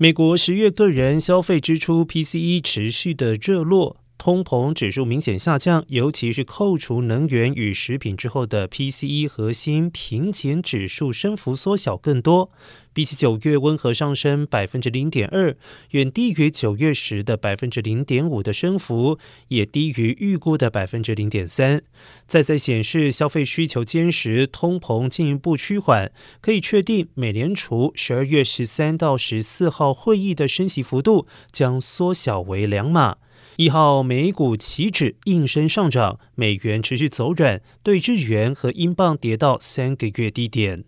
美国十月个人消费支出 PCE 持续的热落。通膨指数明显下降，尤其是扣除能源与食品之后的 PCE 核心平减指数升幅缩小更多，比起九月温和上升百分之零点二，远低于九月时的百分之零点五的升幅，也低于预估的百分之零点三。再在显示消费需求坚实，通膨进一步趋缓，可以确定美联储十二月十三到十四号会议的升息幅度将缩小为两码。一号美股期指应声上涨，美元持续走软，对日元和英镑跌到三个月低点。